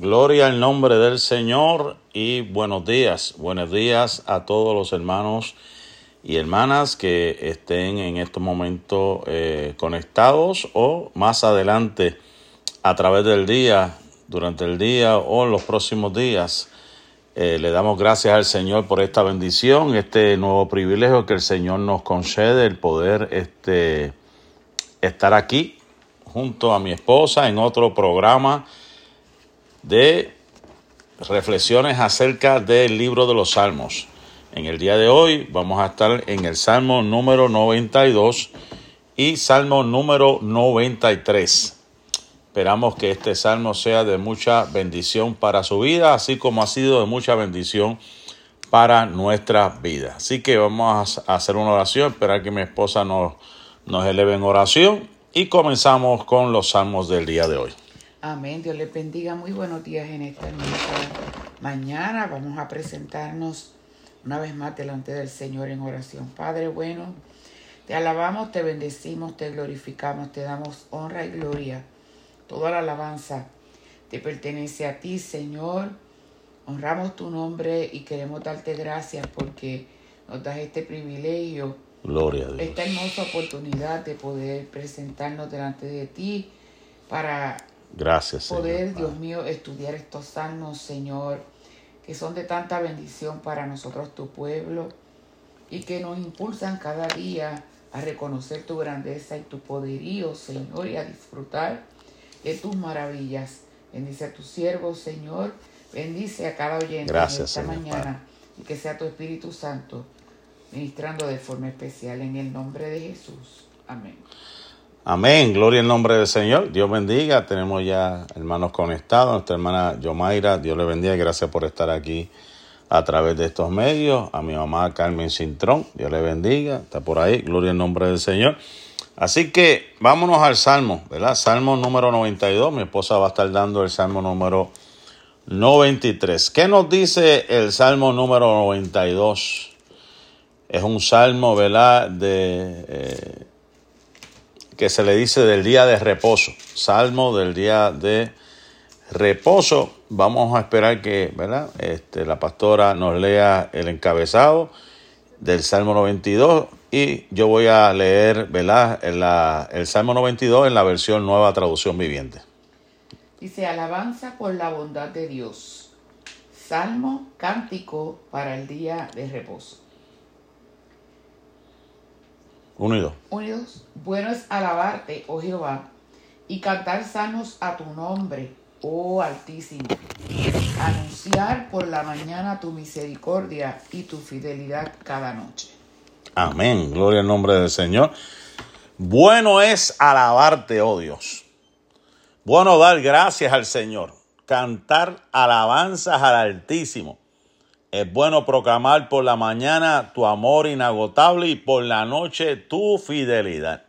Gloria al nombre del Señor y buenos días. Buenos días a todos los hermanos y hermanas que estén en estos momentos eh, conectados o más adelante a través del día, durante el día o en los próximos días. Eh, le damos gracias al Señor por esta bendición, este nuevo privilegio que el Señor nos concede, el poder este, estar aquí junto a mi esposa en otro programa de reflexiones acerca del libro de los Salmos. En el día de hoy vamos a estar en el Salmo número 92 y Salmo número 93. Esperamos que este salmo sea de mucha bendición para su vida, así como ha sido de mucha bendición para nuestra vida. Así que vamos a hacer una oración, esperar que mi esposa nos, nos eleve en oración y comenzamos con los salmos del día de hoy. Amén. Dios les bendiga. Muy buenos días en esta hermosa mañana. Vamos a presentarnos una vez más delante del Señor en oración. Padre bueno, te alabamos, te bendecimos, te glorificamos, te damos honra y gloria. Toda la alabanza te pertenece a ti, Señor. Honramos tu nombre y queremos darte gracias porque nos das este privilegio, Gloria a Dios. esta hermosa oportunidad de poder presentarnos delante de ti para Gracias, Señor. poder, Dios mío, estudiar estos salmos, Señor, que son de tanta bendición para nosotros, tu pueblo, y que nos impulsan cada día a reconocer tu grandeza y tu poderío, Señor, y a disfrutar de tus maravillas. Bendice a tu siervo, Señor. Bendice a cada oyente Gracias, esta Señor, mañana y que sea tu Espíritu Santo ministrando de forma especial en el nombre de Jesús. Amén. Amén, gloria al nombre del Señor. Dios bendiga. Tenemos ya hermanos conectados. Nuestra hermana Yomaira, Dios le bendiga. Gracias por estar aquí a través de estos medios. A mi mamá Carmen Cintrón, Dios le bendiga. Está por ahí, gloria al nombre del Señor. Así que vámonos al Salmo, ¿verdad? Salmo número 92. Mi esposa va a estar dando el Salmo número 93. ¿Qué nos dice el Salmo número 92? Es un salmo, ¿verdad? De. eh, que se le dice del día de reposo, salmo del día de reposo. Vamos a esperar que ¿verdad? Este, la pastora nos lea el encabezado del Salmo 92 y yo voy a leer ¿verdad? La- el Salmo 92 en la versión nueva traducción viviente. Dice, alabanza por la bondad de Dios. Salmo, cántico para el día de reposo. Unido. Unidos, bueno es alabarte, oh Jehová, y cantar salmos a tu nombre, oh Altísimo. Anunciar por la mañana tu misericordia y tu fidelidad cada noche. Amén. Gloria al nombre del Señor. Bueno es alabarte, oh Dios. Bueno dar gracias al Señor. Cantar alabanzas al Altísimo. Es bueno proclamar por la mañana tu amor inagotable y por la noche tu fidelidad.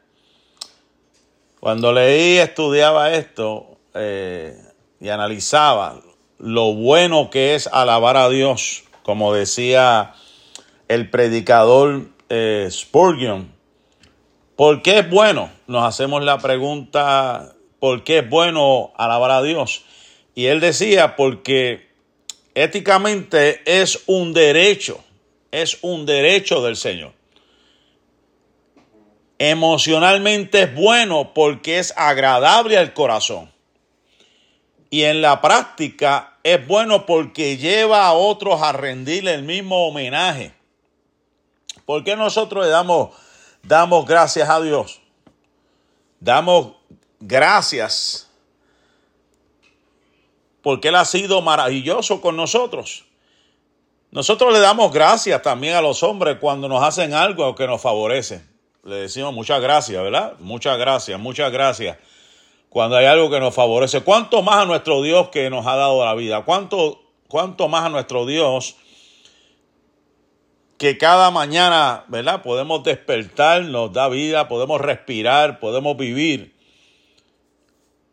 Cuando leí, estudiaba esto eh, y analizaba lo bueno que es alabar a Dios, como decía el predicador eh, Spurgeon. ¿Por qué es bueno? Nos hacemos la pregunta, ¿por qué es bueno alabar a Dios? Y él decía, porque éticamente es un derecho, es un derecho del Señor. Emocionalmente es bueno porque es agradable al corazón. Y en la práctica es bueno porque lleva a otros a rendirle el mismo homenaje. ¿Por qué nosotros le damos, damos gracias a Dios? Damos gracias porque Él ha sido maravilloso con nosotros. Nosotros le damos gracias también a los hombres cuando nos hacen algo que nos favorece. Le decimos muchas gracias, ¿verdad? Muchas gracias, muchas gracias. Cuando hay algo que nos favorece. ¿Cuánto más a nuestro Dios que nos ha dado la vida? ¿Cuánto, cuánto más a nuestro Dios que cada mañana, ¿verdad? Podemos despertar, nos da vida, podemos respirar, podemos vivir.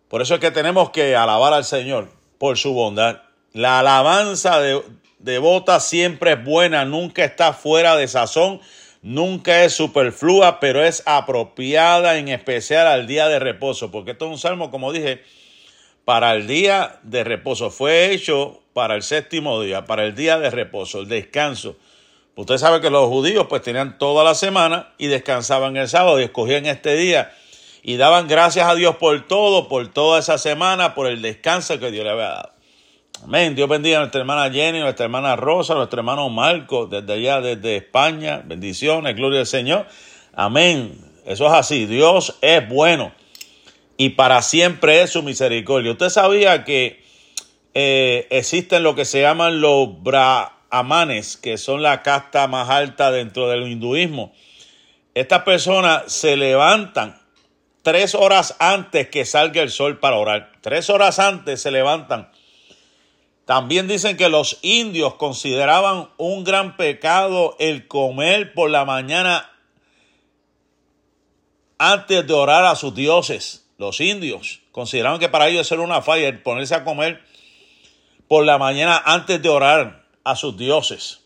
Por eso es que tenemos que alabar al Señor por su bondad. La alabanza de, devota siempre es buena, nunca está fuera de sazón, nunca es superflua, pero es apropiada en especial al día de reposo, porque esto es un salmo, como dije, para el día de reposo. Fue hecho para el séptimo día, para el día de reposo, el descanso. Usted sabe que los judíos pues tenían toda la semana y descansaban el sábado y escogían este día y daban gracias a Dios por todo, por toda esa semana, por el descanso que Dios le había dado. Amén. Dios bendiga a nuestra hermana Jenny, nuestra hermana Rosa, nuestro hermano Marco, desde allá, desde España. Bendiciones, gloria al Señor. Amén. Eso es así. Dios es bueno y para siempre es su misericordia. Usted sabía que eh, existen lo que se llaman los brahmanes, que son la casta más alta dentro del hinduismo. Estas personas se levantan tres horas antes que salga el sol para orar. Tres horas antes se levantan también dicen que los indios consideraban un gran pecado el comer por la mañana antes de orar a sus dioses. Los indios consideraban que para ellos era una falla el ponerse a comer por la mañana antes de orar a sus dioses.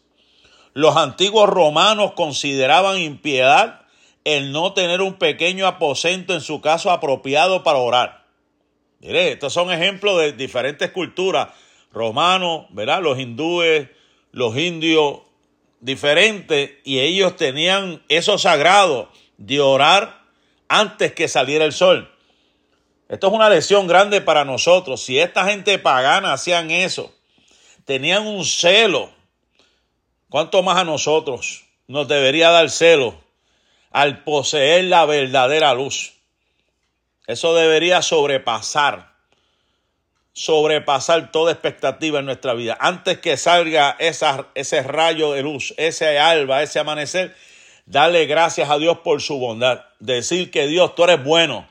Los antiguos romanos consideraban impiedad el no tener un pequeño aposento en su caso apropiado para orar. Mire, estos son ejemplos de diferentes culturas romanos, ¿verdad? Los hindúes, los indios, diferentes, y ellos tenían eso sagrado de orar antes que saliera el sol. Esto es una lección grande para nosotros. Si esta gente pagana hacían eso, tenían un celo, ¿cuánto más a nosotros nos debería dar celo al poseer la verdadera luz? Eso debería sobrepasar sobrepasar toda expectativa en nuestra vida. Antes que salga ese rayo de luz, ese alba, ese amanecer, darle gracias a Dios por su bondad. Decir que Dios, tú eres bueno,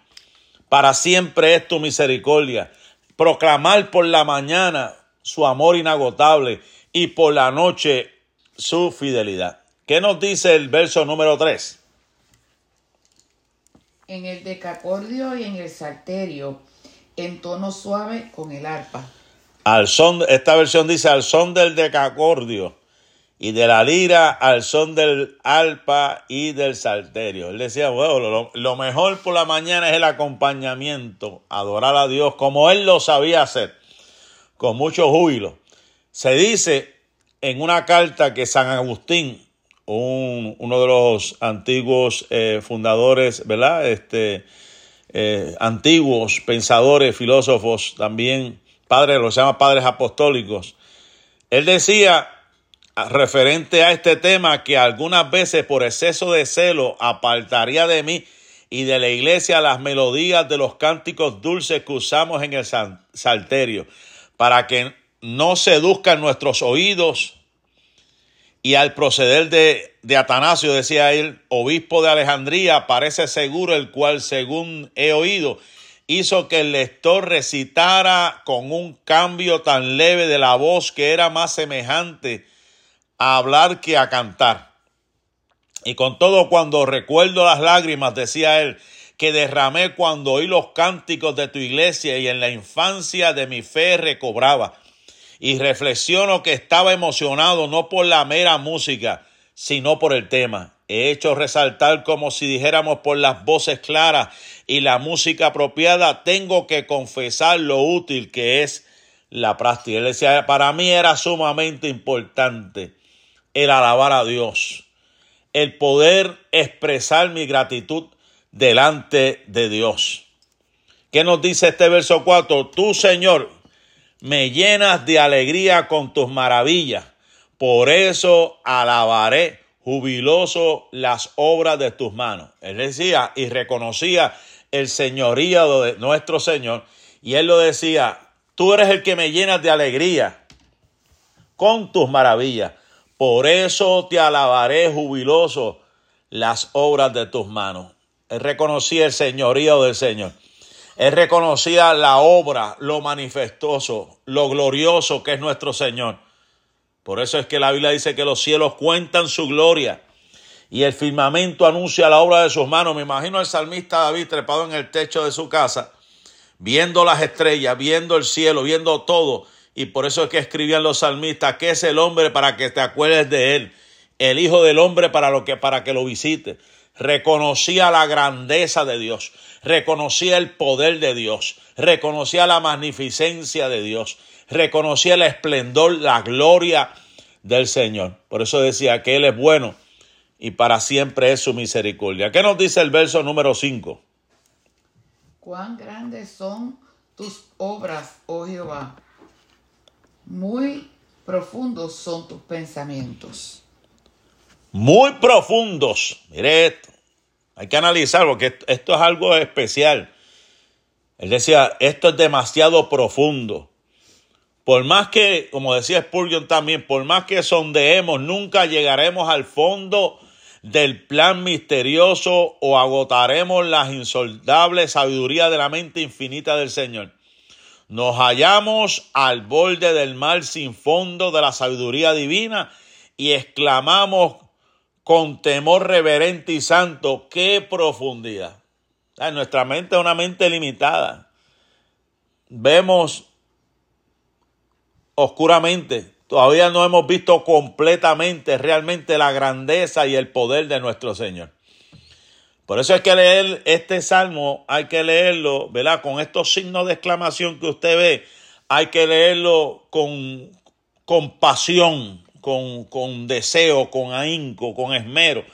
para siempre es tu misericordia. Proclamar por la mañana su amor inagotable y por la noche su fidelidad. ¿Qué nos dice el verso número 3? En el decacordio y en el salterio en tono suave con el arpa. Al son, esta versión dice al son del decacordio y de la lira al son del arpa y del salterio. Él decía, bueno, lo, mejor por la mañana es el acompañamiento, adorar a Dios como él lo sabía hacer, con mucho júbilo. Se dice en una carta que San Agustín, uno de los antiguos eh, fundadores, ¿verdad? Este, eh, antiguos pensadores, filósofos, también padres, los llama padres apostólicos. Él decía, referente a este tema, que algunas veces por exceso de celo apartaría de mí y de la iglesia las melodías de los cánticos dulces que usamos en el salterio, para que no seduzcan nuestros oídos y al proceder de, de, Atanasio, decía él, obispo de Alejandría, parece seguro el cual, según he oído, hizo que el lector recitara con un cambio tan leve de la voz que era más semejante a hablar que a cantar. Y con todo cuando recuerdo las lágrimas, decía él, que derramé cuando oí los cánticos de tu iglesia y en la infancia de mi fe recobraba y reflexiono que estaba emocionado no por la mera música, sino por el tema. He hecho resaltar como si dijéramos por las voces claras y la música apropiada, tengo que confesar lo útil que es la práctica. Él decía, para mí era sumamente importante el alabar a Dios, el poder expresar mi gratitud delante de Dios. ¿Qué nos dice este verso 4? Tú, Señor, me llenas de alegría con tus maravillas. Por eso alabaré jubiloso las obras de tus manos. Él decía y reconocía el señorío de nuestro Señor. Y él lo decía, tú eres el que me llenas de alegría con tus maravillas. Por eso te alabaré jubiloso las obras de tus manos. Él reconocía el señorío del Señor. Él reconocía la obra, lo manifestoso, lo glorioso que es nuestro Señor. Por eso es que la Biblia dice que los cielos cuentan su gloria y el firmamento anuncia la obra de sus manos. Me imagino al salmista David trepado en el techo de su casa, viendo las estrellas, viendo el cielo, viendo todo. Y por eso es que escribían los salmistas, ¿qué es el hombre para que te acuerdes de él? El Hijo del Hombre para, lo que, para que lo visite. reconocía la grandeza de Dios, reconocía el poder de Dios, reconocía la magnificencia de Dios, reconocía el esplendor, la gloria del Señor. Por eso decía que Él es bueno y para siempre es su misericordia. ¿Qué nos dice el verso número 5? Cuán grandes son tus obras, oh Jehová. Muy profundos son tus pensamientos. Muy profundos. Mire esto. Hay que analizar porque esto es algo especial. Él decía, esto es demasiado profundo. Por más que, como decía Spurgeon también, por más que sondeemos, nunca llegaremos al fondo del plan misterioso o agotaremos la insoldable sabiduría de la mente infinita del Señor. Nos hallamos al borde del mar sin fondo de la sabiduría divina y exclamamos con temor reverente y santo, qué profundidad. nuestra mente es una mente limitada. Vemos oscuramente, todavía no hemos visto completamente realmente la grandeza y el poder de nuestro Señor. Por eso hay que leer este salmo, hay que leerlo, ¿verdad? Con estos signos de exclamación que usted ve, hay que leerlo con, con pasión, con, con deseo, con ahínco, con esmero.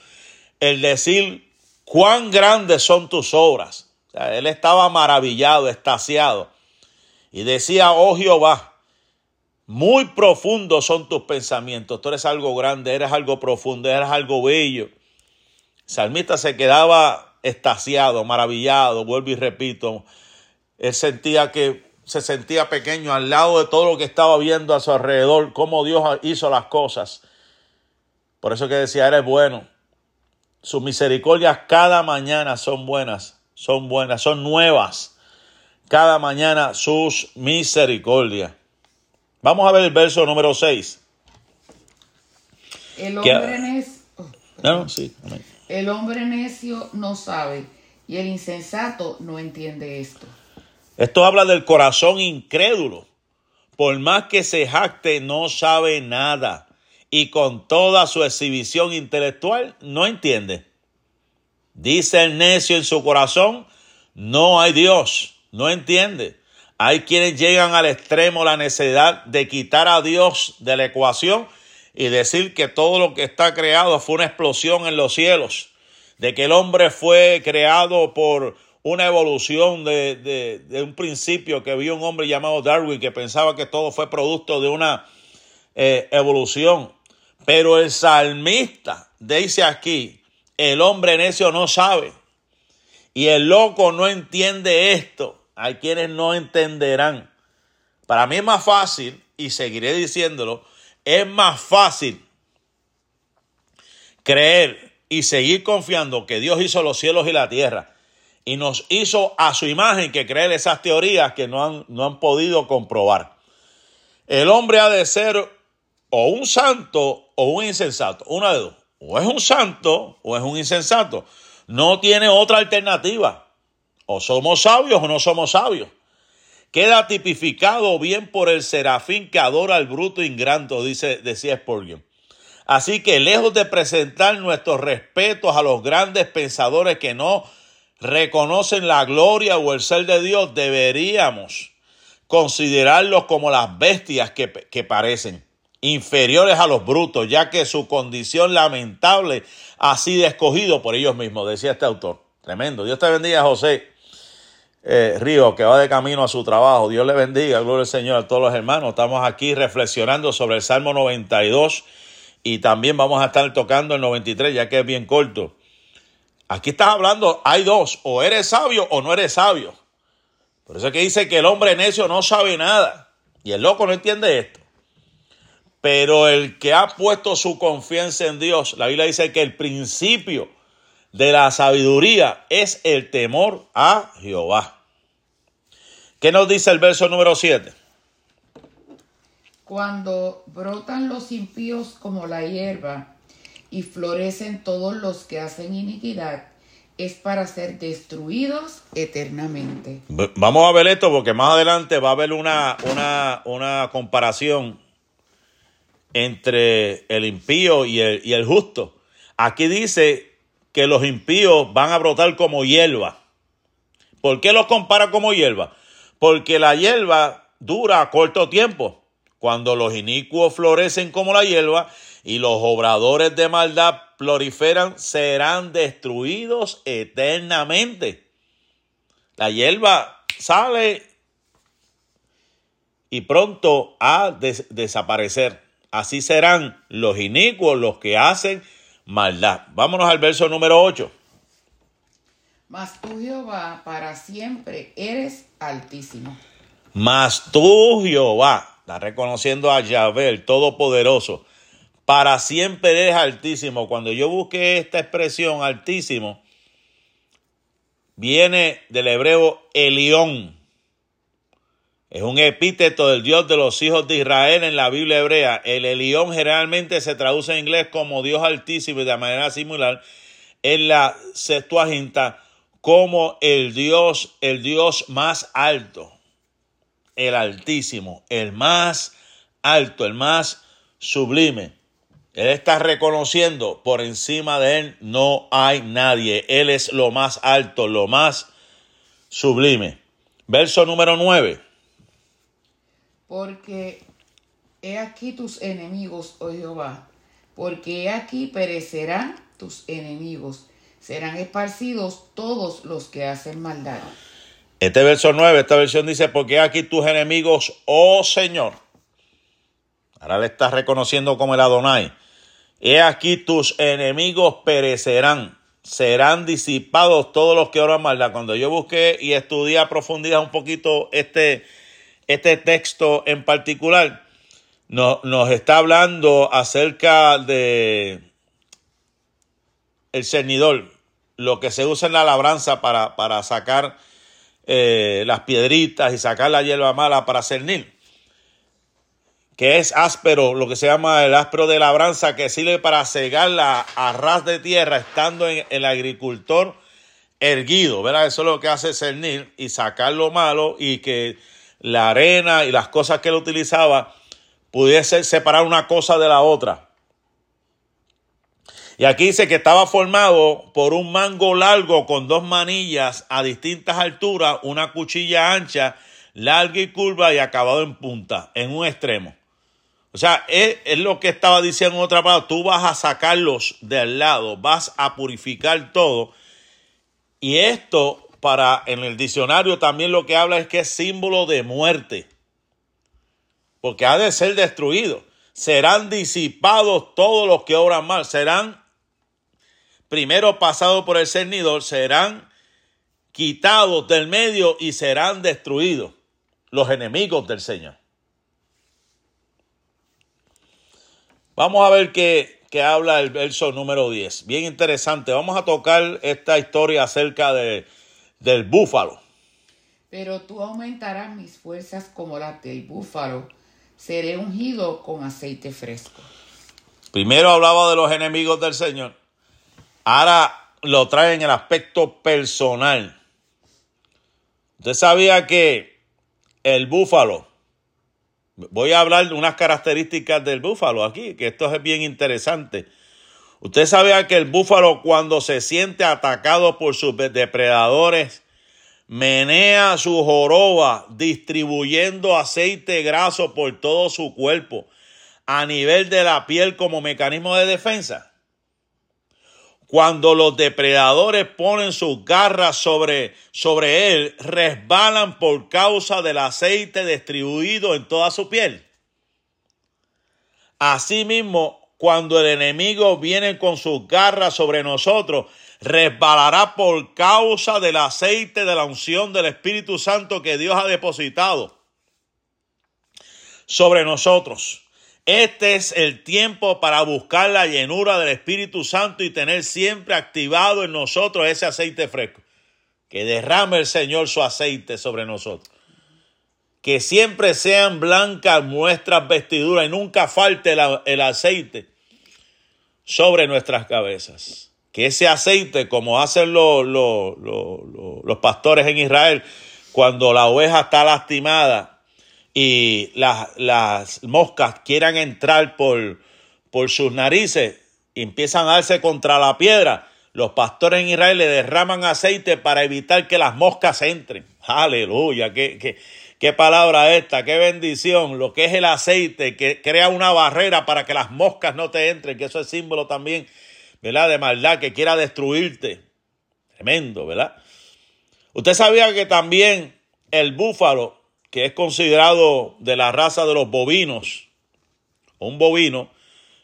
El decir cuán grandes son tus obras. él estaba maravillado, estasiado. Y decía, oh Jehová, muy profundos son tus pensamientos. Tú eres algo grande, eres algo profundo, eres algo bello. salmista se quedaba estasiado, maravillado, vuelvo y repito. Él sentía que se sentía pequeño al lado de todo lo que estaba viendo a su alrededor, cómo Dios hizo las cosas. Por eso que decía, eres bueno. Sus misericordias cada mañana son buenas, son buenas, son nuevas. Cada mañana sus misericordias. Vamos a ver el verso número 6. El hombre, necio, no, sí, el hombre necio no sabe y el insensato no entiende esto. Esto habla del corazón incrédulo. Por más que se jacte, no sabe nada. Y con toda su exhibición intelectual, no entiende. Dice el necio en su corazón, no hay Dios. No entiende. Hay quienes llegan al extremo la necesidad de quitar a Dios de la ecuación y decir que todo lo que está creado fue una explosión en los cielos, de que el hombre fue creado por una evolución de, un principio que vio un hombre llamado Darwin que pensaba que todo fue producto de una eh, evolución. Pero el salmista dice aquí, el hombre necio no sabe y el loco no entiende esto. Hay quienes no entenderán. Para mí es más fácil, y seguiré diciéndolo, es más fácil creer y seguir confiando que Dios hizo los cielos y la tierra y nos hizo a su imagen que creer esas teorías que no han, no han podido comprobar. El hombre ha de ser o un santo o un insensato, una de dos. O es un santo o es un insensato. No tiene otra alternativa. O somos sabios o no somos sabios. Queda tipificado bien por el serafín que adora al bruto ingrato, dice, decía Spurgeon. Así que lejos de presentar nuestros respetos a los grandes pensadores que no reconocen la gloria o el ser de Dios, deberíamos considerarlos como las bestias que, parecen, inferiores a los brutos, ya que su condición lamentable ha sido escogido por ellos mismos, decía este autor. Tremendo. Dios te bendiga, José eh, Río, que va de camino a su trabajo. Dios le bendiga, gloria al Señor a todos los hermanos. Estamos aquí reflexionando sobre el Salmo 92 y también vamos a estar tocando el 93, ya que es bien corto. Aquí estás hablando, hay dos, o eres sabio o no eres sabio. Por eso es que dice que el hombre necio no sabe nada. Y el loco no entiende esto. Pero el que ha puesto su confianza en Dios, la Biblia dice que el principio de la sabiduría es el temor a Jehová. ¿Qué nos dice el verso número 7? Cuando brotan los impíos como la hierba y florecen todos los que hacen iniquidad, es para ser destruidos eternamente. Vamos a ver esto porque más adelante va a haber una, una, una comparación entre el impío y el, y el justo. Aquí dice que los impíos van a brotar como hierba. ¿Por qué los compara como hierba? Porque la hierba dura corto tiempo. Cuando los inicuos florecen como la hierba y los obradores de maldad proliferan, serán destruidos eternamente. La hierba sale y pronto a desaparecer. Así serán los inicuos, los que hacen maldad. Vámonos al verso número 8. Mas tú, Jehová, para siempre eres altísimo. Mas tú, Jehová, está reconociendo a Yahvé, el Todopoderoso, para siempre eres altísimo. Cuando yo busqué esta expresión altísimo, viene del hebreo Elión. Es un epíteto del Dios de los hijos de Israel en la Biblia hebrea. El Elión generalmente se traduce en inglés como Dios altísimo y de manera similar en la Septuaginta como el Dios, el Dios más alto, el altísimo, el más alto, el más sublime. Él está reconociendo por encima de él no hay nadie. Él es lo más alto, lo más sublime. Verso número 9. Porque he aquí tus enemigos, oh Jehová, porque he aquí perecerán tus enemigos serán esparcidos todos los que hacen maldad. Este verso 9, esta versión dice, porque aquí tus enemigos, oh Señor. Ahora le estás reconociendo como el Adonai. He aquí tus enemigos perecerán, serán disipados todos los que oran maldad. Cuando yo busqué y estudié a profundidad un poquito este, este texto en particular, nos está hablando acerca de el cernidor, lo que se usa en la labranza para, para sacar eh, las piedritas y sacar la hierba mala para cernir, que es áspero, lo que se llama el áspero de labranza, que sirve para cegar la arras de tierra estando en el agricultor erguido, ¿verdad? Eso es lo que hace cernir y sacar lo malo y que la arena y las cosas que él utilizaba pudiese separar una cosa de la otra. Y aquí dice que estaba formado por un mango largo con dos manillas a distintas alturas, una cuchilla ancha, larga y curva y acabado en punta, en un extremo. O sea, es, lo que estaba diciendo en otra palabra, tú vas a sacarlos del lado, vas a purificar todo. Y esto, para en el diccionario también lo que habla es que es símbolo de muerte, porque ha de ser destruido. Serán disipados todos los que obran mal, serán primero pasado por el cernidor, serán quitados del medio y serán destruidos los enemigos del Señor. Vamos a ver qué, habla el verso número 10. Bien interesante. Vamos a tocar esta historia acerca de, del búfalo. Pero tú aumentarás mis fuerzas como las del búfalo. Seré ungido con aceite fresco. Primero hablaba de los enemigos del Señor. Ahora lo trae en el aspecto personal. Usted sabía que el búfalo, voy a hablar de unas características del búfalo aquí, que esto es bien interesante. Usted sabía que el búfalo cuando se siente atacado por sus depredadores, menea su joroba distribuyendo aceite graso por todo su cuerpo a nivel de la piel como mecanismo de defensa. Cuando los depredadores ponen sus garras sobre, sobre él, resbalan por causa del aceite distribuido en toda su piel. Asimismo, cuando el enemigo viene con sus garras sobre nosotros, resbalará por causa del aceite de la unción del Espíritu Santo que Dios ha depositado sobre nosotros. Este es el tiempo para buscar la llenura del Espíritu Santo y tener siempre activado en nosotros ese aceite fresco. Que derrame el Señor su aceite sobre nosotros. Que siempre sean blancas nuestras vestiduras y nunca falte el aceite sobre nuestras cabezas. Que ese aceite, como hacen los, los pastores en Israel, cuando la oveja está lastimada, y las, moscas quieran entrar por, por sus narices y empiezan a darse contra la piedra, los pastores en Israel le derraman aceite para evitar que las moscas entren. Aleluya, qué, qué, qué palabra esta, qué bendición. Lo que es el aceite, que crea una barrera para que las moscas no te entren, que eso es símbolo también, ¿verdad? De maldad, que quiera destruirte. Tremendo, ¿verdad? Usted sabía que también el búfalo, que es considerado de la raza de los bovinos, un bovino,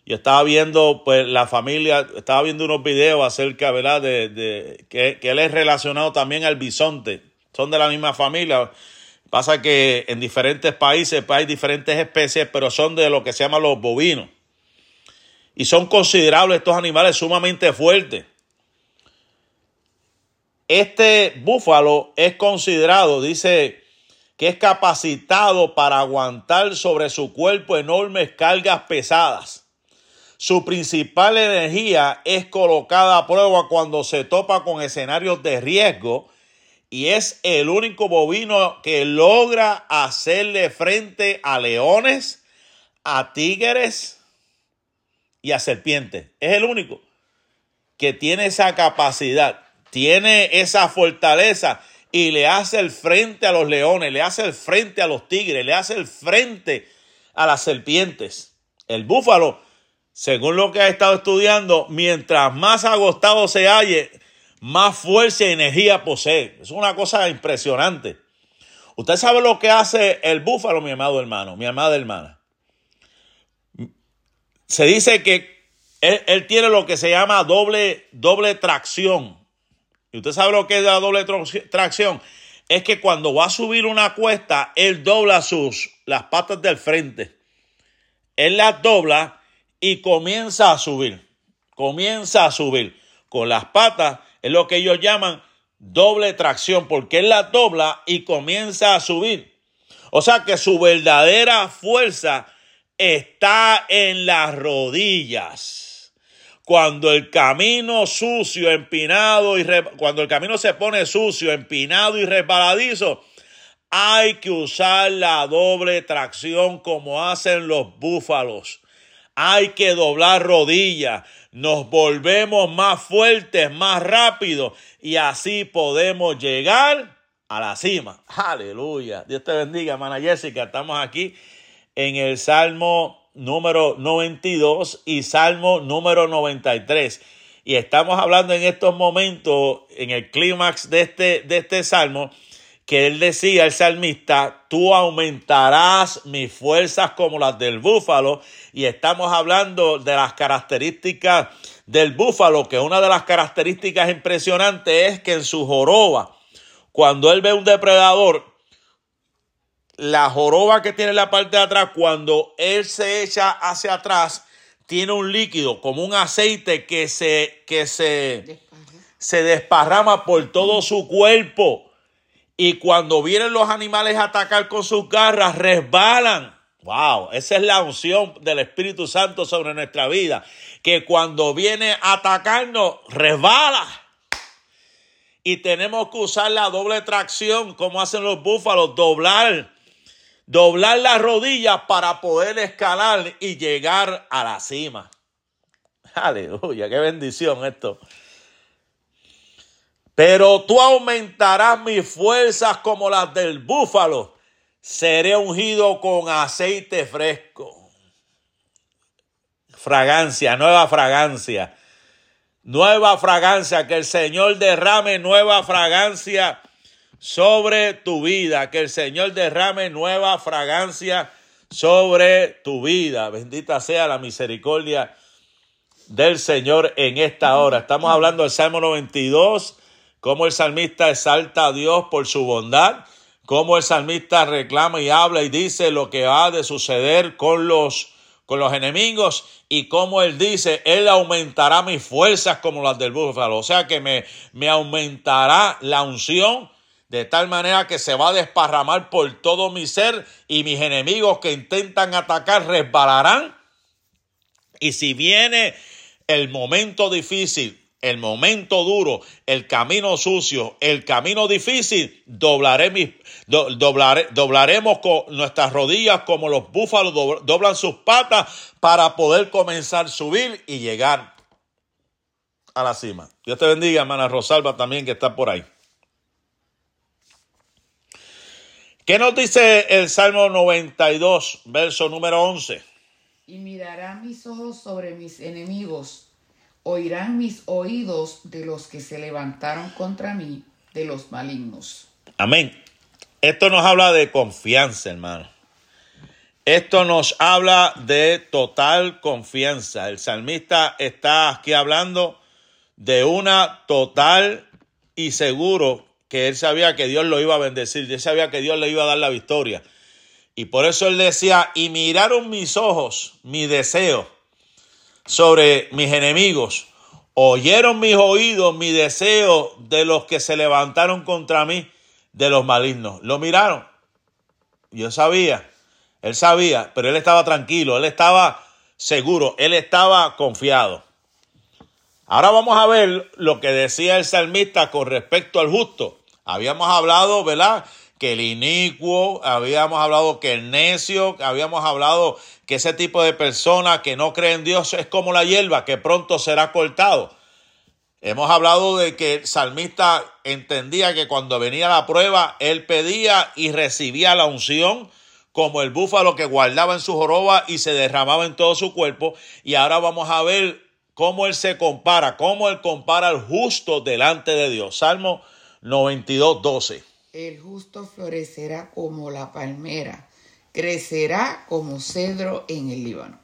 y estaba viendo, pues, la familia, estaba viendo unos videos acerca, ¿verdad?, de, que, él es relacionado también al bisonte. Son de la misma familia. Pasa que en diferentes países pues, hay diferentes especies, pero son de lo que se llama los bovinos. Y son considerables estos animales sumamente fuertes. Este búfalo es considerado, dice, que es capacitado para aguantar sobre su cuerpo enormes cargas pesadas su principal energía es colocada a prueba cuando se topa con escenarios de riesgo y es el único bovino que logra hacerle frente a leones, a tigres y a serpientes. Es el único que tiene esa capacidad, tiene esa fortaleza y le hace el frente a los leones, le hace el frente a los tigres, le hace el frente a las serpientes. El búfalo según lo que ha estado estudiando, mientras más agostado se halle, más fuerza y energía posee. Es una cosa impresionante. Usted sabe lo que hace el búfalo, mi amado hermano, mi amada hermana. Se dice que él, tiene lo que se llama doble, doble tracción. Y usted sabe lo que es la doble tracción. Es que cuando va a subir una cuesta, él dobla sus, las patas del frente. Él las dobla y comienza a subir. Comienza a subir. Con las patas es lo que ellos llaman doble tracción, porque él la dobla y comienza a subir. O sea que su verdadera fuerza está en las rodillas. Cuando el camino sucio, empinado y cuando el camino se pone sucio, empinado y resbaladizo, hay que usar la doble tracción como hacen los búfalos hay que doblar rodillas, nos volvemos más fuertes, más rápidos y así podemos llegar a la cima. Aleluya. Dios te bendiga, hermana Jessica. Estamos aquí en el Salmo número 92 y Salmo número 93. Y estamos hablando en estos momentos, en el clímax de este, de este salmo, que él decía, el salmista, tú aumentarás mis fuerzas como las del búfalo. Y estamos hablando de las características del búfalo, que una de las características impresionantes es que en su joroba, cuando él ve un depredador, la joroba que tiene en la parte de atrás, cuando él se echa hacia atrás, tiene un líquido como un aceite que se, que se, se desparrama por todo su cuerpo y cuando vienen los animales a atacar con sus garras, resbalan. Wow, esa es la unción del Espíritu Santo sobre nuestra vida. Que cuando viene a atacarnos, resbala. Y tenemos que usar la doble tracción, como hacen los búfalos, doblar, doblar las rodillas para poder escalar y llegar a la cima. Aleluya, qué bendición esto. Pero tú aumentarás mis fuerzas como las del búfalo. Seré ungido con aceite fresco. Fragancia, nueva fragancia. Nueva fragancia. Que el Señor derrame nueva fragancia sobre tu vida. Que el Señor derrame nueva fragancia sobre tu vida. Bendita sea la misericordia del Señor en esta hora. Estamos hablando del Salmo 92 cómo el salmista exalta a Dios por su bondad, cómo el salmista reclama y habla y dice lo que va de suceder con los, con los enemigos y cómo él dice, él aumentará mis fuerzas como las del búfalo, o sea que me, me aumentará la unción de tal manera que se va a desparramar por todo mi ser y mis enemigos que intentan atacar resbalarán. Y si viene el momento difícil, el momento duro, el camino sucio, el camino difícil, doblaré mis, doblaremos con nuestras rodillas como los búfalos doblan sus patas para poder comenzar a subir y llegar a la cima. Dios te bendiga, hermana Rosalba también que está por ahí. ¿Qué nos dice el Salmo 92, verso número 11? Y mirarán mis ojos sobre mis enemigos, oirán mis oídos de los que se levantaron contra mí, de los malignos. Amén. Esto nos habla de confianza, hermano. Esto nos habla de total confianza. El salmista está aquí hablando de una total y seguro que él sabía que Dios lo iba a bendecir, él sabía que Dios le iba a dar la victoria. Y por eso él decía, y miraron mis ojos, mi deseo sobre mis enemigos, oyeron mis oídos, mi deseo de los que se levantaron contra mí, de los malignos. Lo miraron. Yo sabía, él sabía, pero él estaba tranquilo, él estaba seguro, él estaba confiado. Ahora vamos a ver lo que decía el salmista con respecto al justo. Habíamos hablado, ¿verdad? Que el inicuo, habíamos hablado que el necio, habíamos hablado que ese tipo de persona que no cree en Dios es como la hierba que pronto será cortado. Hemos hablado de que el salmista entendía que cuando venía la prueba, él pedía y recibía la unción como el búfalo que guardaba en su joroba y se derramaba en todo su cuerpo. Y ahora vamos a ver cómo él se compara, cómo él compara al justo delante de Dios. Salmo 92, 12. El justo florecerá como la palmera, crecerá como cedro en el Líbano.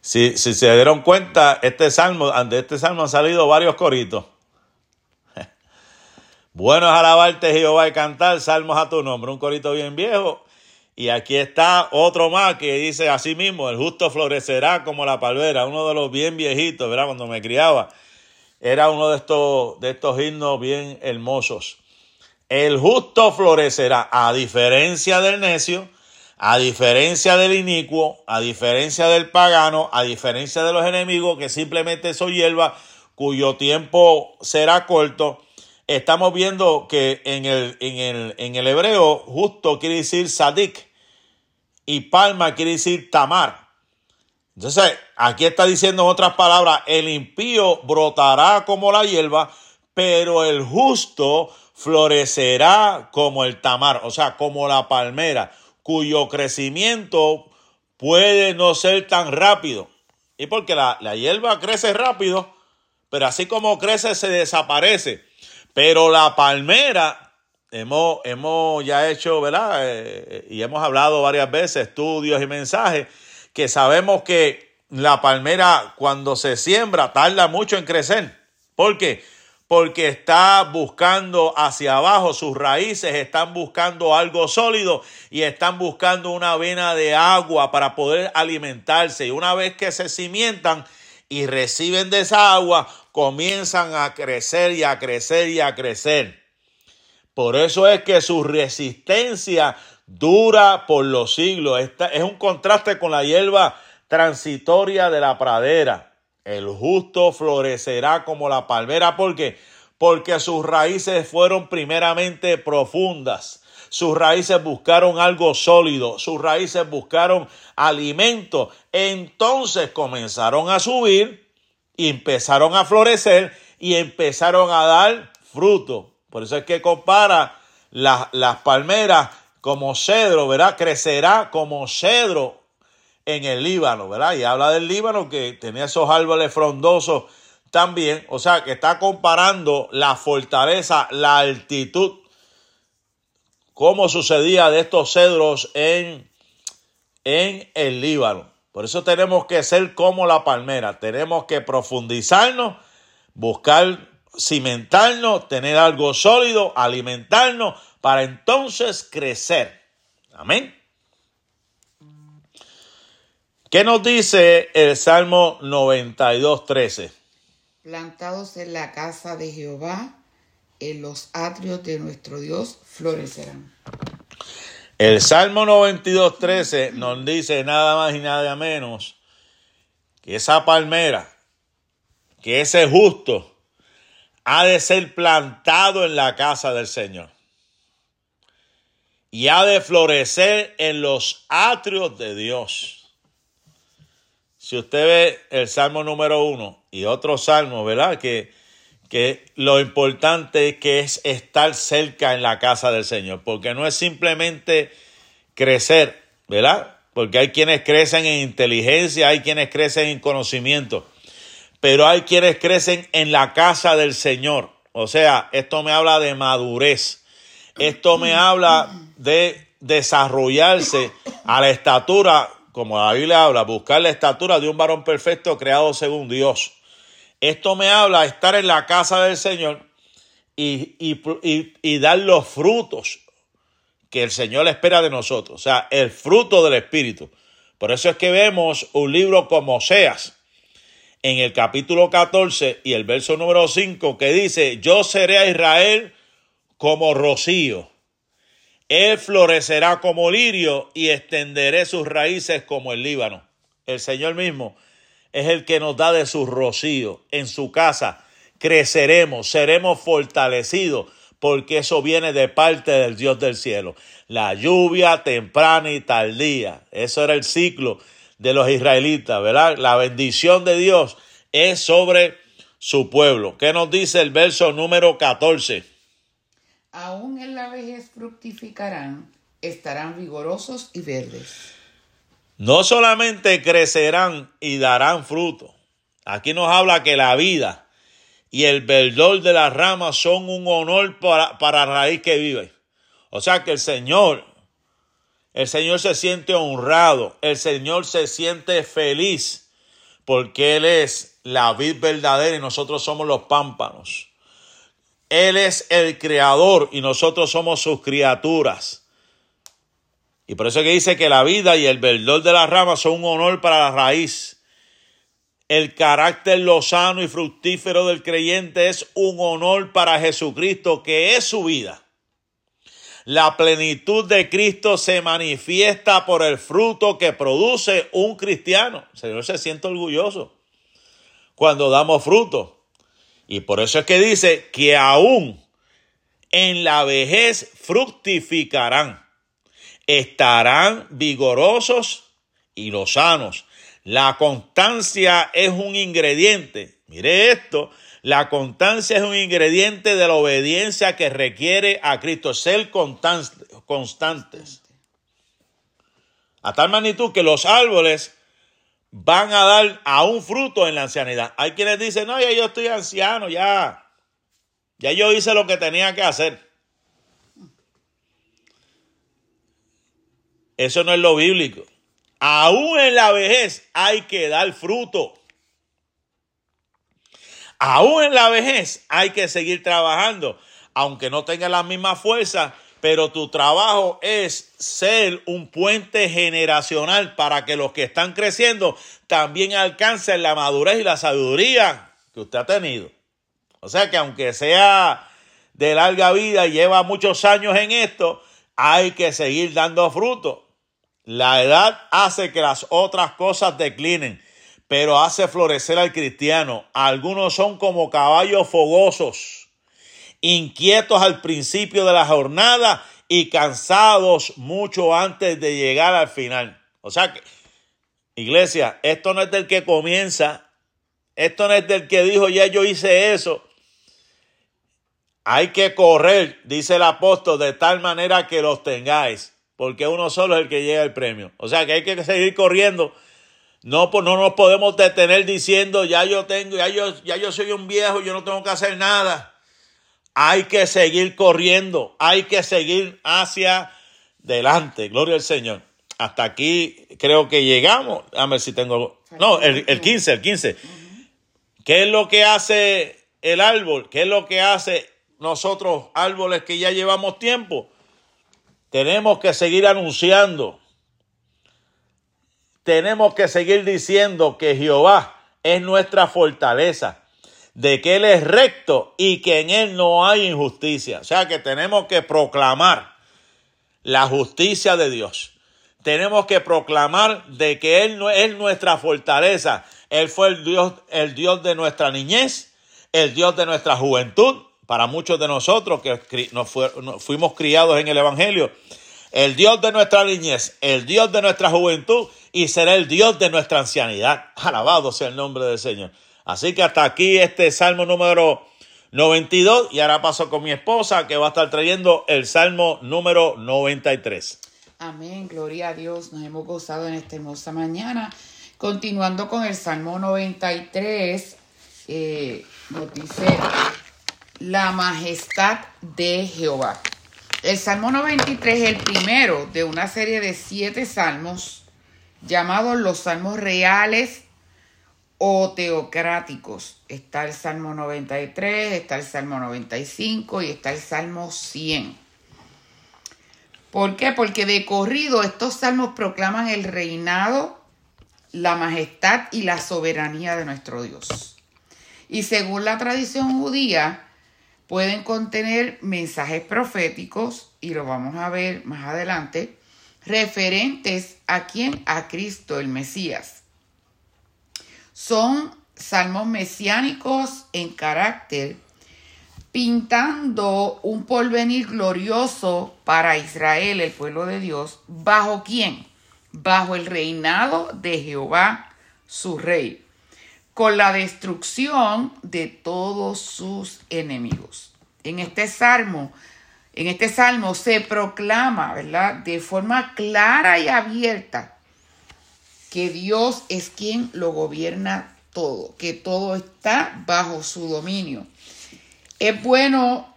Si, si se dieron cuenta, este salmo, de este salmo han salido varios coritos. Bueno es alabarte Jehová y cantar salmos a tu nombre, un corito bien viejo. Y aquí está otro más que dice así mismo, el justo florecerá como la palmera, uno de los bien viejitos, ¿verdad? Cuando me criaba, era uno de estos, de estos himnos bien hermosos. El justo florecerá, a diferencia del necio, a diferencia del inicuo, a diferencia del pagano, a diferencia de los enemigos que simplemente son hierba cuyo tiempo será corto, estamos viendo que en el, en el, en el hebreo justo quiere decir sadik y palma quiere decir tamar. Entonces, aquí está diciendo en otras palabras, el impío brotará como la hierba, pero el justo florecerá como el tamar, o sea, como la palmera, cuyo crecimiento puede no ser tan rápido. Y porque la, la hierba crece rápido, pero así como crece se desaparece. Pero la palmera, hemos, hemos ya hecho, ¿verdad? Eh, y hemos hablado varias veces, estudios y mensajes, que sabemos que la palmera cuando se siembra tarda mucho en crecer. ¿Por qué? Porque está buscando hacia abajo, sus raíces están buscando algo sólido y están buscando una vena de agua para poder alimentarse. Y una vez que se cimientan y reciben de esa agua, comienzan a crecer y a crecer y a crecer. Por eso es que su resistencia dura por los siglos. Esta es un contraste con la hierba transitoria de la pradera. El justo florecerá como la palmera. ¿Por qué? Porque sus raíces fueron primeramente profundas. Sus raíces buscaron algo sólido. Sus raíces buscaron alimento. Entonces comenzaron a subir empezaron a florecer y empezaron a dar fruto. Por eso es que compara las palmeras como cedro, ¿verdad? Crecerá como cedro en el Líbano, ¿verdad? Y habla del Líbano que tenía esos árboles frondosos también. O sea, que está comparando la fortaleza, la altitud, como sucedía de estos cedros en, en el Líbano. Por eso tenemos que ser como la palmera, tenemos que profundizarnos, buscar cimentarnos, tener algo sólido, alimentarnos para entonces crecer. Amén. ¿Qué nos dice el Salmo 92, 13? Plantados en la casa de Jehová, en los atrios de nuestro Dios florecerán. El Salmo 92, 13 nos dice nada más y nada menos que esa palmera, que ese justo, ha de ser plantado en la casa del Señor. Y ha de florecer en los atrios de Dios. si usted ve el Salmo número uno y otro salmo, ¿verdad? Que, que lo importante que es estar cerca en la casa del Señor, porque no es simplemente crecer, ¿verdad? Porque hay quienes crecen en inteligencia, hay quienes crecen en conocimiento, pero hay quienes crecen en la casa del Señor. O sea, esto me habla de madurez. Esto me habla de desarrollarse a la estatura, como la Biblia habla, buscar la estatura de un varón perfecto creado según Dios. Esto me habla de estar en la casa del Señor y, y, dar los frutos que el Señor espera de nosotros, o sea, el fruto del Espíritu. Por eso es que vemos un libro como Oseas, en el capítulo 14 y el verso número 5, que dice, yo seré a Israel como rocío él florecerá como lirio y extenderé sus raíces como el Líbano. El Señor mismo es el que nos da de su rocío. En su casa creceremos, seremos fortalecidos, porque eso viene de parte del Dios del cielo. La lluvia temprana y tardía. Eso era el ciclo de los israelitas, ¿verdad? La bendición de Dios es sobre su pueblo. ¿Qué nos dice el verso número 14? Aún en la vejez fructificarán, estarán vigorosos y verdes. No solamente crecerán y darán fruto. Aquí nos habla que la vida y el verdor de las ramas son un honor para, la raíz que vive. O sea que el Señor, el Señor se siente honrado, el Señor se siente feliz porque Él es la vid verdadera y nosotros somos los pámpanos. Él es el creador y nosotros somos sus criaturas. Y por eso que dice que la vida y el verdor de las ramas son un honor para la raíz. El carácter lozano y fructífero del creyente es un honor para Jesucristo, que es su vida. La plenitud de Cristo se manifiesta por el fruto que produce un cristiano. El Señor se siente orgulloso cuando damos fruto. Y por eso es que dice que aún en la vejez fructificarán, estarán vigorosos y sanos. La constancia es un ingrediente. Mire esto, la constancia es un ingrediente de la obediencia que requiere a Cristo, ser constantes. A tal magnitud que los árboles van a dar a un fruto en la ancianidad. Hay quienes dicen, no, ya yo estoy anciano, ya, ya yo hice lo que tenía que hacer. Eso no es lo bíblico. Aún en la vejez hay que dar fruto. Aún en la vejez hay que seguir trabajando, aunque no tenga la misma fuerza, pero tu trabajo es ser un puente generacional para que los que están creciendo también alcancen la madurez y la sabiduría que usted ha tenido. O sea que aunque sea de larga vida y lleva muchos años en esto, hay que seguir dando fruto. La edad hace que las otras cosas declinen, pero hace florecer al cristiano. Algunos son como caballos fogosos inquietos al principio de la jornada y cansados mucho antes de llegar al final. O sea que, iglesia, esto no es del que comienza, esto no es del que dijo, ya yo hice eso. Hay que correr, dice el apóstol, de tal manera que los tengáis, porque uno solo es el que llega al premio. O sea que hay que seguir corriendo. No, pues no nos podemos detener diciendo, ya yo tengo, ya yo, ya yo soy un viejo, yo no tengo que hacer nada. Hay que seguir corriendo, hay que seguir hacia adelante. Gloria al Señor. Hasta aquí creo que llegamos. A ver si tengo. No, el, el 15, el 15. ¿Qué es lo que hace el árbol? ¿Qué es lo que hace nosotros, árboles que ya llevamos tiempo? Tenemos que seguir anunciando. Tenemos que seguir diciendo que Jehová es nuestra fortaleza de que Él es recto y que en Él no hay injusticia. O sea que tenemos que proclamar la justicia de Dios. Tenemos que proclamar de que Él es nuestra fortaleza. Él fue el Dios, el Dios de nuestra niñez, el Dios de nuestra juventud. Para muchos de nosotros que nos fuimos criados en el Evangelio, el Dios de nuestra niñez, el Dios de nuestra juventud y será el Dios de nuestra ancianidad. Alabado sea el nombre del Señor. Así que hasta aquí este salmo número 92 y ahora paso con mi esposa que va a estar trayendo el salmo número 93. Amén, gloria a Dios. Nos hemos gozado en esta hermosa mañana. Continuando con el salmo 93, eh, nos la majestad de Jehová. El Salmo 93 es el primero de una serie de siete salmos llamados los salmos reales o teocráticos. Está el Salmo 93, está el Salmo 95 y está el Salmo 100. ¿Por qué? Porque de corrido estos salmos proclaman el reinado, la majestad y la soberanía de nuestro Dios. Y según la tradición judía, pueden contener mensajes proféticos, y lo vamos a ver más adelante, referentes a quién? A Cristo, el Mesías. Son salmos mesiánicos en carácter, pintando un porvenir glorioso para Israel, el pueblo de Dios, bajo quién? Bajo el reinado de Jehová, su rey con la destrucción de todos sus enemigos. En este salmo, en este salmo se proclama, ¿verdad? De forma clara y abierta que Dios es quien lo gobierna todo, que todo está bajo su dominio. Es bueno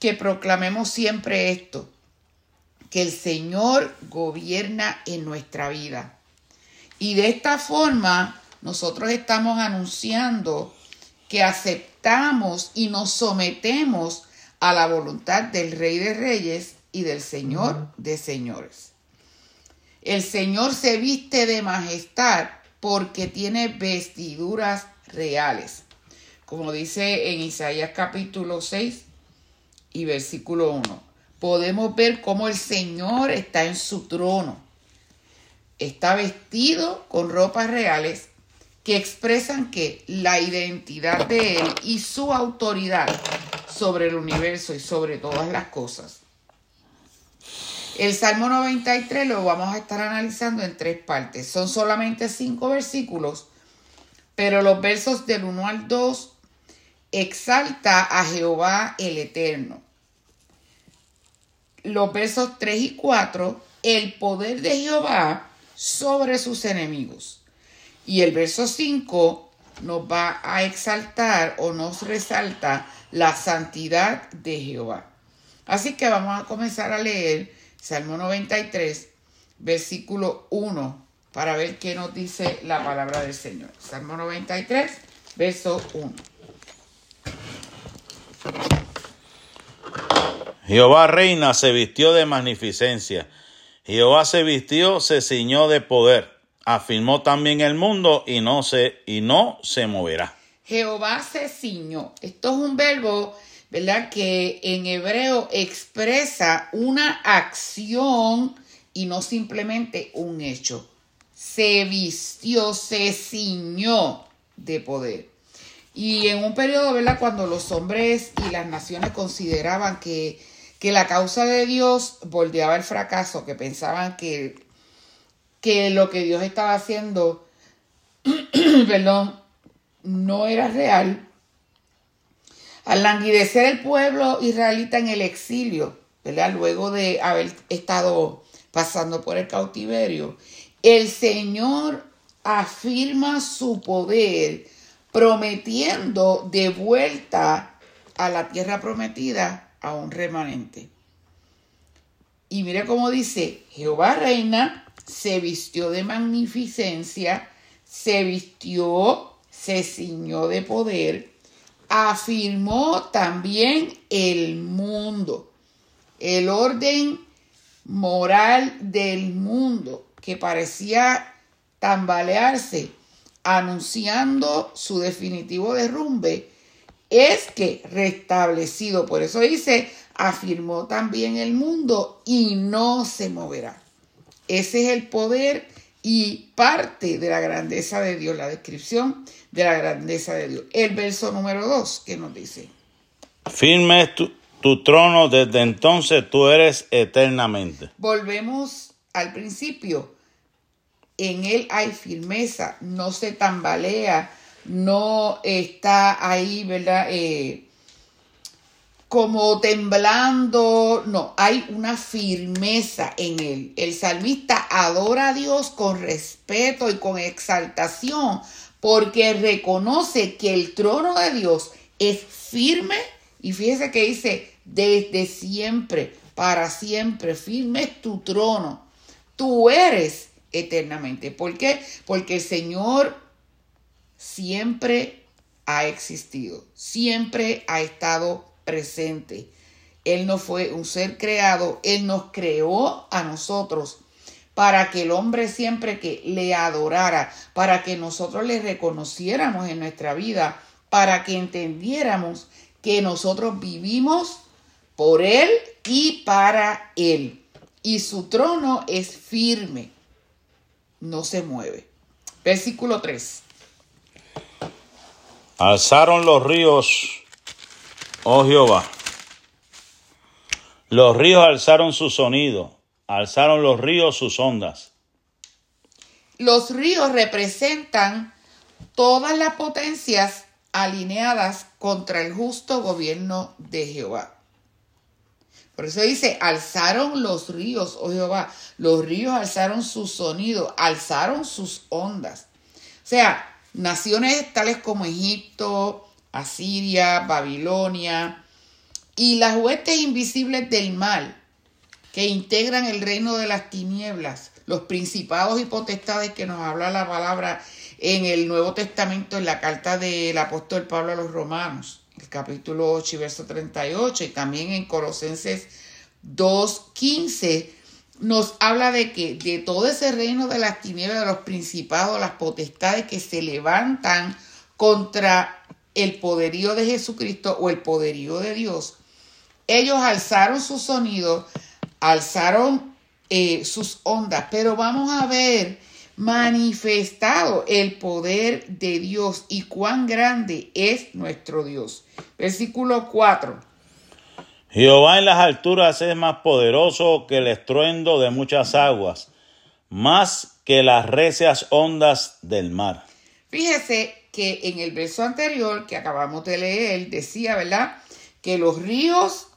que proclamemos siempre esto, que el Señor gobierna en nuestra vida. Y de esta forma nosotros estamos anunciando que aceptamos y nos sometemos a la voluntad del Rey de Reyes y del Señor de Señores. El Señor se viste de majestad porque tiene vestiduras reales. Como dice en Isaías capítulo 6 y versículo 1. Podemos ver cómo el Señor está en su trono. Está vestido con ropas reales que expresan que la identidad de Él y su autoridad sobre el universo y sobre todas las cosas. El Salmo 93 lo vamos a estar analizando en tres partes. Son solamente cinco versículos, pero los versos del 1 al 2 exalta a Jehová el Eterno. Los versos 3 y 4, el poder de Jehová sobre sus enemigos. Y el verso 5 nos va a exaltar o nos resalta la santidad de Jehová. Así que vamos a comenzar a leer Salmo 93, versículo 1, para ver qué nos dice la palabra del Señor. Salmo 93, verso 1. Jehová reina, se vistió de magnificencia. Jehová se vistió, se ciñó de poder afirmó también el mundo y no se, y no se moverá. Jehová se ciñó. Esto es un verbo, ¿verdad? Que en hebreo expresa una acción y no simplemente un hecho. Se vistió, se ciñó de poder. Y en un periodo, ¿verdad? Cuando los hombres y las naciones consideraban que, que la causa de Dios bordeaba el fracaso, que pensaban que que lo que Dios estaba haciendo, perdón, no era real. Al languidecer el pueblo israelita en el exilio, ¿verdad? Luego de haber estado pasando por el cautiverio, el Señor afirma su poder prometiendo de vuelta a la tierra prometida a un remanente. Y mire cómo dice, Jehová reina, se vistió de magnificencia, se vistió, se ciñó de poder, afirmó también el mundo, el orden moral del mundo que parecía tambalearse, anunciando su definitivo derrumbe, es que restablecido, por eso dice, afirmó también el mundo y no se moverá. Ese es el poder y parte de la grandeza de Dios, la descripción de la grandeza de Dios. El verso número 2 que nos dice. Firme es tu, tu trono desde entonces tú eres eternamente. Volvemos al principio. En él hay firmeza, no se tambalea, no está ahí, ¿verdad? Eh, como temblando, no, hay una firmeza en él. El salmista adora a Dios con respeto y con exaltación porque reconoce que el trono de Dios es firme y fíjese que dice desde siempre, para siempre, firme es tu trono. Tú eres eternamente. ¿Por qué? Porque el Señor siempre ha existido, siempre ha estado presente. Él no fue un ser creado, Él nos creó a nosotros para que el hombre siempre que le adorara, para que nosotros le reconociéramos en nuestra vida, para que entendiéramos que nosotros vivimos por Él y para Él. Y su trono es firme, no se mueve. Versículo 3. Alzaron los ríos Oh Jehová, los ríos alzaron su sonido, alzaron los ríos sus ondas. Los ríos representan todas las potencias alineadas contra el justo gobierno de Jehová. Por eso dice, alzaron los ríos, oh Jehová, los ríos alzaron su sonido, alzaron sus ondas. O sea, naciones tales como Egipto, Asiria, Babilonia y las huestes invisibles del mal que integran el reino de las tinieblas, los principados y potestades que nos habla la palabra en el Nuevo Testamento, en la carta del apóstol Pablo a los romanos, el capítulo 8 y verso 38, y también en Colosenses 2.15, nos habla de que de todo ese reino de las tinieblas, de los principados, las potestades que se levantan contra el poderío de Jesucristo o el poderío de Dios, ellos alzaron su sonido, alzaron eh, sus ondas, pero vamos a ver manifestado el poder de Dios y cuán grande es nuestro Dios. Versículo 4. Jehová en las alturas es más poderoso que el estruendo de muchas aguas, más que las recias ondas del mar. Fíjese que en el verso anterior que acabamos de leer decía, ¿verdad? Que los ríos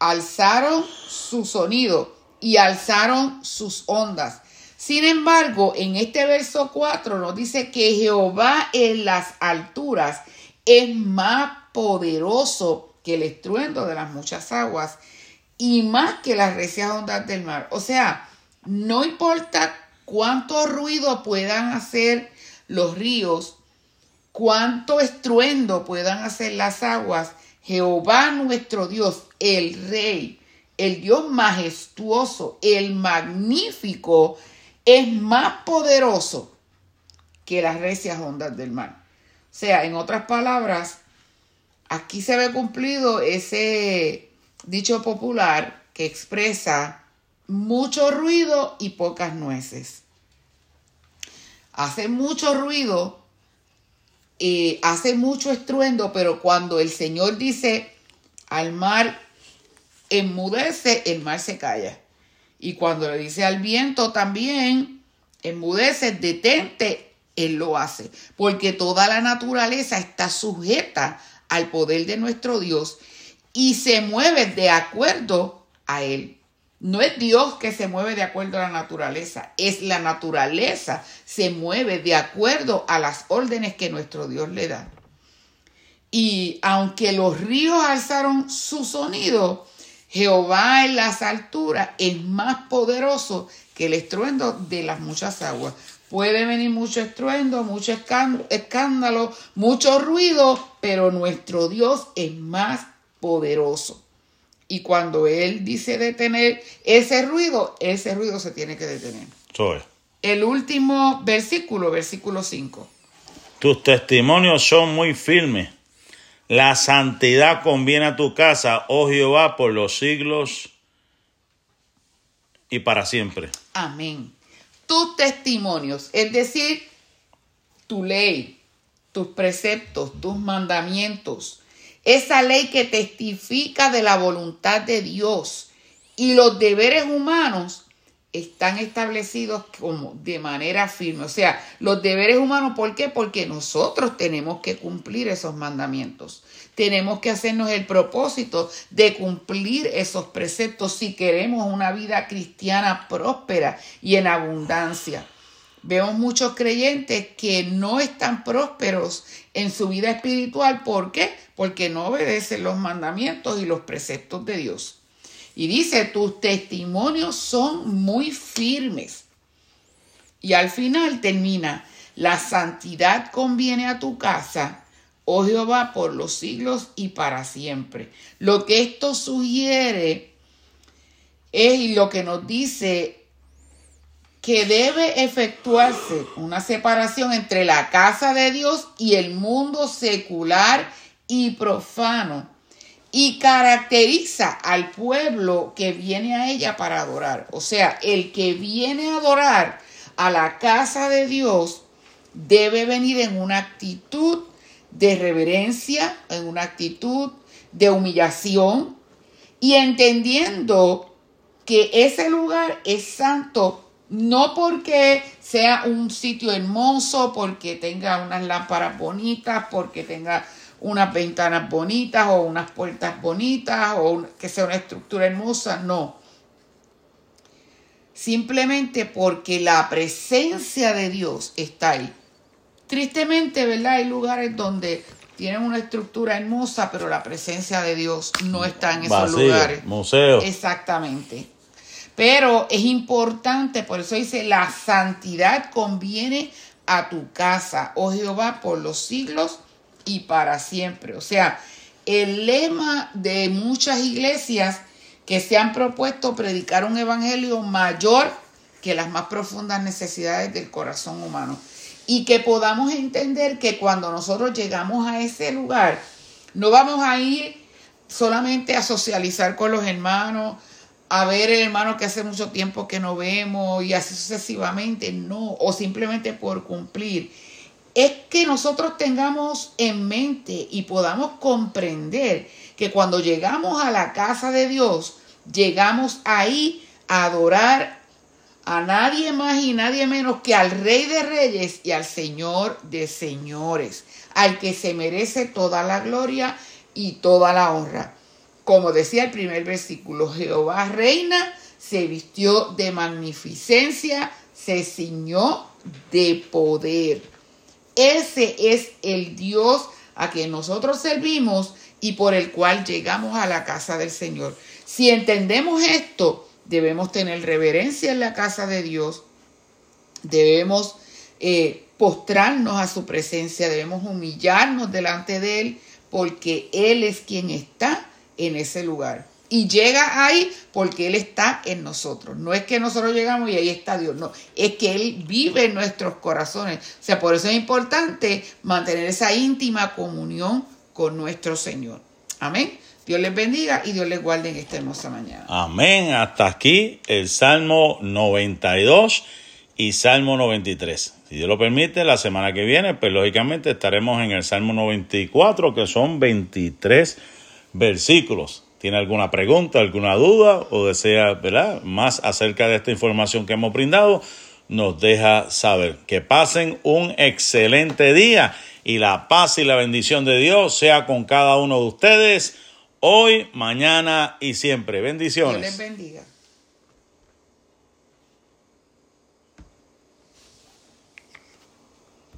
alzaron su sonido y alzaron sus ondas. Sin embargo, en este verso 4 nos dice que Jehová en las alturas es más poderoso que el estruendo de las muchas aguas y más que las recias ondas del mar. O sea, no importa cuánto ruido puedan hacer los ríos, cuánto estruendo puedan hacer las aguas, Jehová nuestro Dios, el Rey, el Dios majestuoso, el magnífico, es más poderoso que las recias ondas del mar. O sea, en otras palabras, aquí se ve cumplido ese dicho popular que expresa mucho ruido y pocas nueces hace mucho ruido, eh, hace mucho estruendo, pero cuando el Señor dice al mar, enmudece, el mar se calla. Y cuando le dice al viento también, enmudece, detente, Él lo hace. Porque toda la naturaleza está sujeta al poder de nuestro Dios y se mueve de acuerdo a Él. No es Dios que se mueve de acuerdo a la naturaleza, es la naturaleza se mueve de acuerdo a las órdenes que nuestro Dios le da. Y aunque los ríos alzaron su sonido, Jehová en las alturas es más poderoso que el estruendo de las muchas aguas. Puede venir mucho estruendo, mucho escándalo, mucho ruido, pero nuestro Dios es más poderoso. Y cuando Él dice detener ese ruido, ese ruido se tiene que detener. El último versículo, versículo 5. Tus testimonios son muy firmes. La santidad conviene a tu casa, oh Jehová, por los siglos y para siempre. Amén. Tus testimonios, es decir, tu ley, tus preceptos, tus mandamientos, esa ley que testifica de la voluntad de Dios y los deberes humanos están establecidos como de manera firme. O sea, los deberes humanos, ¿por qué? Porque nosotros tenemos que cumplir esos mandamientos. Tenemos que hacernos el propósito de cumplir esos preceptos si queremos una vida cristiana próspera y en abundancia. Vemos muchos creyentes que no están prósperos en su vida espiritual. ¿Por qué? Porque no obedecen los mandamientos y los preceptos de Dios. Y dice, tus testimonios son muy firmes. Y al final termina, la santidad conviene a tu casa, oh Jehová, por los siglos y para siempre. Lo que esto sugiere es lo que nos dice que debe efectuarse una separación entre la casa de Dios y el mundo secular y profano y caracteriza al pueblo que viene a ella para adorar. O sea, el que viene a adorar a la casa de Dios debe venir en una actitud de reverencia, en una actitud de humillación y entendiendo que ese lugar es santo no porque sea un sitio hermoso, porque tenga unas lámparas bonitas, porque tenga unas ventanas bonitas o unas puertas bonitas o que sea una estructura hermosa, no. Simplemente porque la presencia de Dios está ahí. Tristemente, ¿verdad? Hay lugares donde tienen una estructura hermosa, pero la presencia de Dios no está en esos lugares. Museo. Exactamente. Pero es importante, por eso dice, la santidad conviene a tu casa, oh Jehová, por los siglos y para siempre. O sea, el lema de muchas iglesias que se han propuesto predicar un evangelio mayor que las más profundas necesidades del corazón humano. Y que podamos entender que cuando nosotros llegamos a ese lugar, no vamos a ir solamente a socializar con los hermanos, a ver el hermano que hace mucho tiempo que no vemos y así sucesivamente, no, o simplemente por cumplir es que nosotros tengamos en mente y podamos comprender que cuando llegamos a la casa de Dios, llegamos ahí a adorar a nadie más y nadie menos que al Rey de Reyes y al Señor de Señores, al que se merece toda la gloria y toda la honra. Como decía el primer versículo, Jehová reina, se vistió de magnificencia, se ciñó de poder. Ese es el Dios a quien nosotros servimos y por el cual llegamos a la casa del Señor. Si entendemos esto, debemos tener reverencia en la casa de Dios, debemos eh, postrarnos a su presencia, debemos humillarnos delante de Él, porque Él es quien está en ese lugar y llega ahí porque Él está en nosotros. No es que nosotros llegamos y ahí está Dios, no, es que Él vive en nuestros corazones. O sea, por eso es importante mantener esa íntima comunión con nuestro Señor. Amén. Dios les bendiga y Dios les guarde en esta hermosa mañana. Amén. Hasta aquí el Salmo 92 y Salmo 93. Si Dios lo permite, la semana que viene, pues lógicamente estaremos en el Salmo 94, que son 23 versículos tiene alguna pregunta, alguna duda o desea ¿verdad? más acerca de esta información que hemos brindado, nos deja saber. Que pasen un excelente día y la paz y la bendición de Dios sea con cada uno de ustedes hoy, mañana y siempre. Bendiciones. Dios les bendiga.